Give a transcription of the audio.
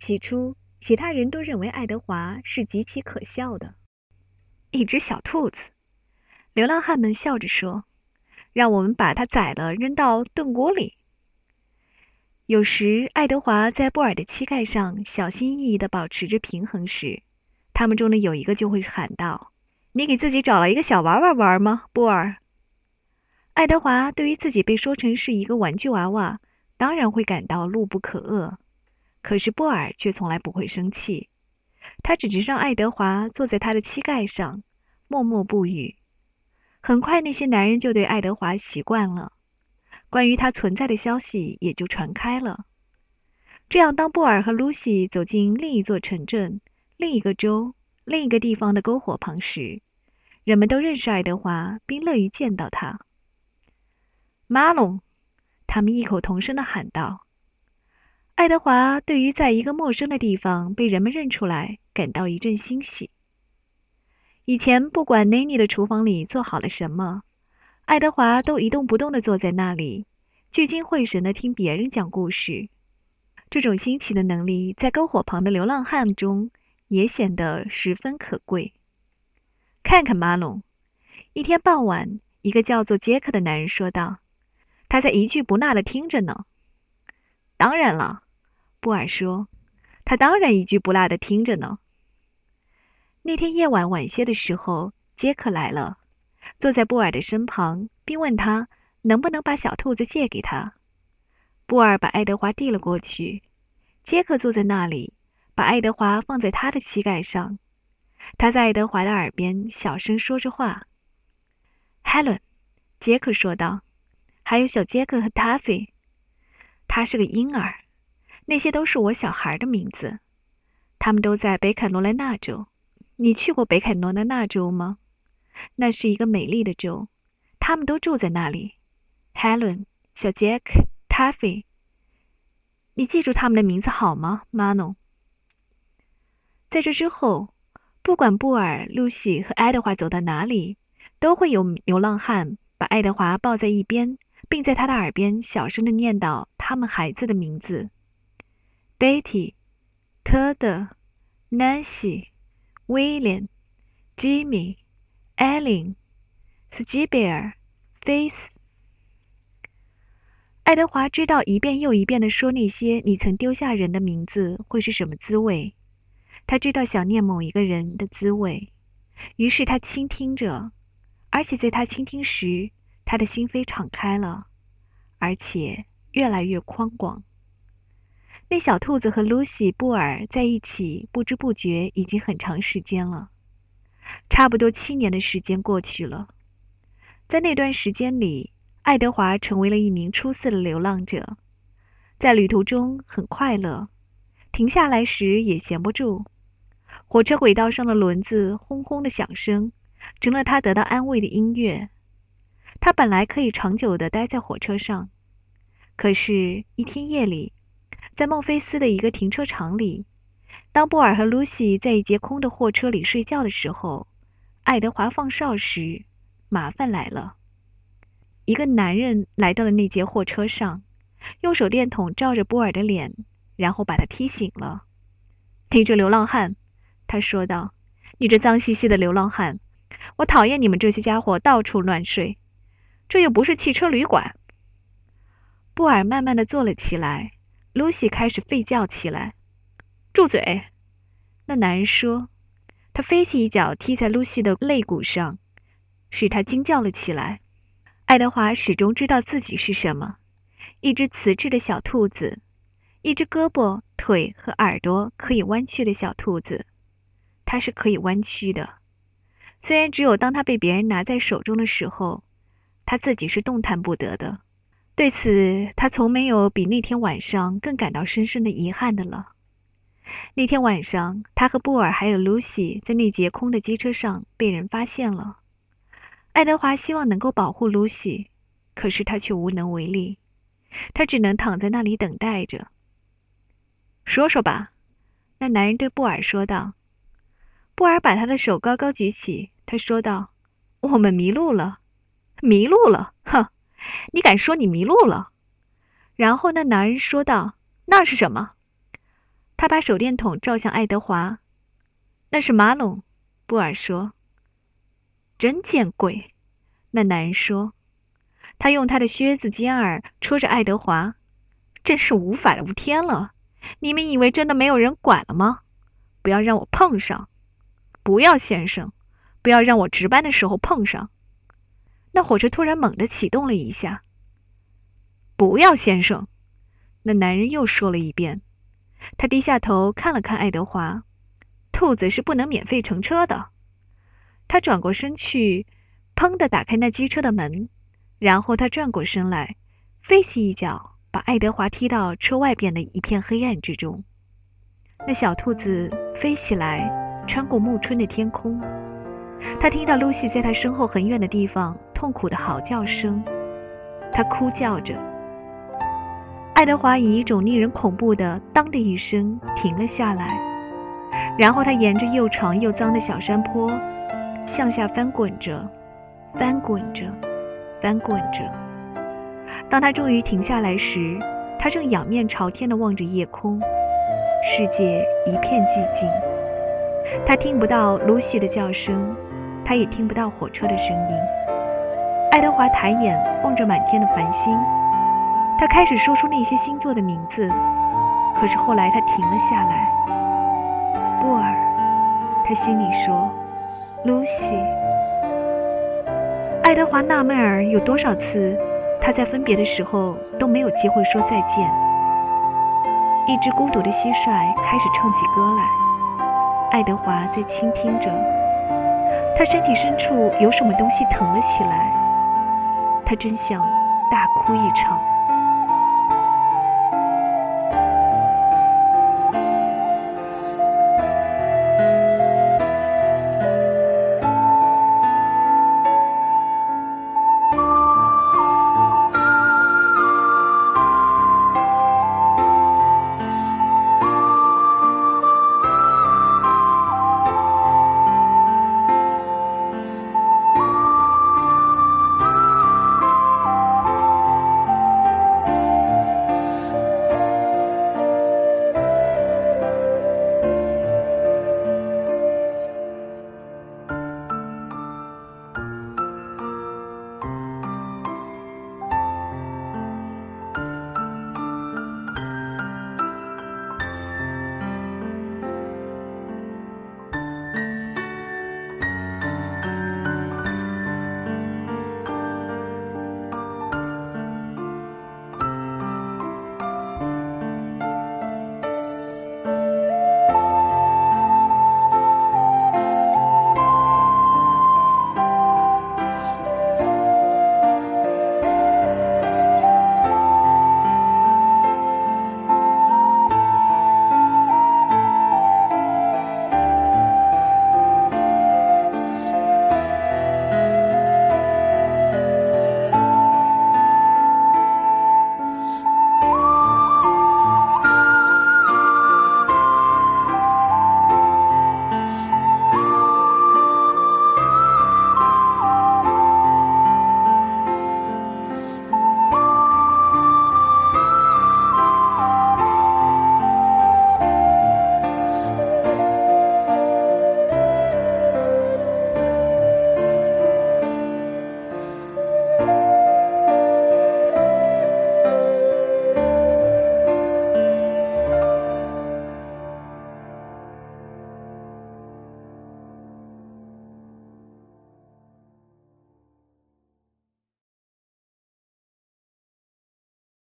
起初，其他人都认为爱德华是极其可笑的，一只小兔子。流浪汉们笑着说：“让我们把它宰了，扔到炖锅里。”有时，爱德华在布尔的膝盖上小心翼翼地保持着平衡时，他们中的有一个就会喊道：“你给自己找了一个小娃娃玩吗，布尔？”爱德华对于自己被说成是一个玩具娃娃，当然会感到怒不可遏。可是布尔却从来不会生气，他只是让爱德华坐在他的膝盖上，默默不语。很快，那些男人就对爱德华习惯了。关于他存在的消息也就传开了。这样，当布尔和露西走进另一座城镇、另一个州、另一个地方的篝火旁时，人们都认识爱德华，并乐于见到他。马龙，他们异口同声地喊道。爱德华对于在一个陌生的地方被人们认出来感到一阵欣喜。以前，不管 Nanny 的厨房里做好了什么。爱德华都一动不动地坐在那里，聚精会神地听别人讲故事。这种新奇的能力在篝火旁的流浪汉中也显得十分可贵。看看马龙，一天傍晚，一个叫做杰克的男人说道：“他在一句不落地听着呢。”当然了，布尔说：“他当然一句不落地听着呢。”那天夜晚晚些的时候，杰克来了。坐在布尔的身旁，并问他能不能把小兔子借给他。布尔把爱德华递了过去。杰克坐在那里，把爱德华放在他的膝盖上。他在爱德华的耳边小声说着话。“Helen，” 杰克说道，“还有小杰克和 Taffy，他是个婴儿。那些都是我小孩的名字。他们都在北卡罗来纳州。你去过北卡罗来纳州吗？”那是一个美丽的州，他们都住在那里。Helen、小杰克、Taffy，你记住他们的名字好吗，Manon？在这之后，不管布尔、露西和爱德华走到哪里，都会有流浪汉把爱德华抱在一边，并在他的耳边小声地念叨他们孩子的名字：Betty、特德、Nancy、William、Jimmy。艾琳、斯基贝尔、菲斯。爱德华知道一遍又一遍地说那些你曾丢下人的名字会是什么滋味，他知道想念某一个人的滋味，于是他倾听着，而且在他倾听时，他的心扉敞开了，而且越来越宽广。那小兔子和露西·布尔在一起，不知不觉已经很长时间了。差不多七年的时间过去了，在那段时间里，爱德华成为了一名出色的流浪者，在旅途中很快乐，停下来时也闲不住。火车轨道上的轮子轰轰的响声，成了他得到安慰的音乐。他本来可以长久地待在火车上，可是，一天夜里，在孟菲斯的一个停车场里。当布尔和露西在一节空的货车里睡觉的时候，爱德华放哨时，麻烦来了。一个男人来到了那节货车上，用手电筒照着布尔的脸，然后把他踢醒了。“你这流浪汉！”他说道，“你这脏兮兮的流浪汉！我讨厌你们这些家伙到处乱睡，这又不是汽车旅馆。”布尔慢慢的坐了起来，露西开始吠叫起来。住嘴！那男人说。他飞起一脚踢在露西的肋骨上，使她惊叫了起来。爱德华始终知道自己是什么：一只瓷质的小兔子，一只胳膊、腿和耳朵可以弯曲的小兔子。它是可以弯曲的，虽然只有当它被别人拿在手中的时候，它自己是动弹不得的。对此，他从没有比那天晚上更感到深深的遗憾的了。那天晚上，他和布尔还有露西在那节空的机车上被人发现了。爱德华希望能够保护露西，可是他却无能为力。他只能躺在那里等待着。说说吧，那男人对布尔说道。布尔把他的手高高举起，他说道：“我们迷路了，迷路了！哼，你敢说你迷路了？”然后那男人说道：“那是什么？”他把手电筒照向爱德华。那是马龙，布尔说。真见鬼！那男人说。他用他的靴子尖儿戳着爱德华，真是无法无天了。你们以为真的没有人管了吗？不要让我碰上！不要，先生，不要让我值班的时候碰上。那火车突然猛地启动了一下。不要，先生，那男人又说了一遍。他低下头看了看爱德华。兔子是不能免费乘车的。他转过身去，砰地打开那机车的门。然后他转过身来，飞起一脚，把爱德华踢到车外边的一片黑暗之中。那小兔子飞起来，穿过暮春的天空。他听到露西在他身后很远的地方痛苦的嚎叫声，他哭叫着。爱德华以一种令人恐怖的“当”的一声停了下来，然后他沿着又长又脏的小山坡向下翻滚着，翻滚着。翻滚着。当他终于停下来时，他正仰面朝天地望着夜空，世界一片寂静。他听不到露西的叫声，他也听不到火车的声音。爱德华抬眼望着满天的繁星，他开始说出那些星座的名字，可是后来他停了下来。布尔，他心里说，露西。爱德华纳闷儿，有多少次他在分别的时候都没有机会说再见。一只孤独的蟋蟀开始唱起歌来，爱德华在倾听着。他身体深处有什么东西疼了起来，他真想大哭一场。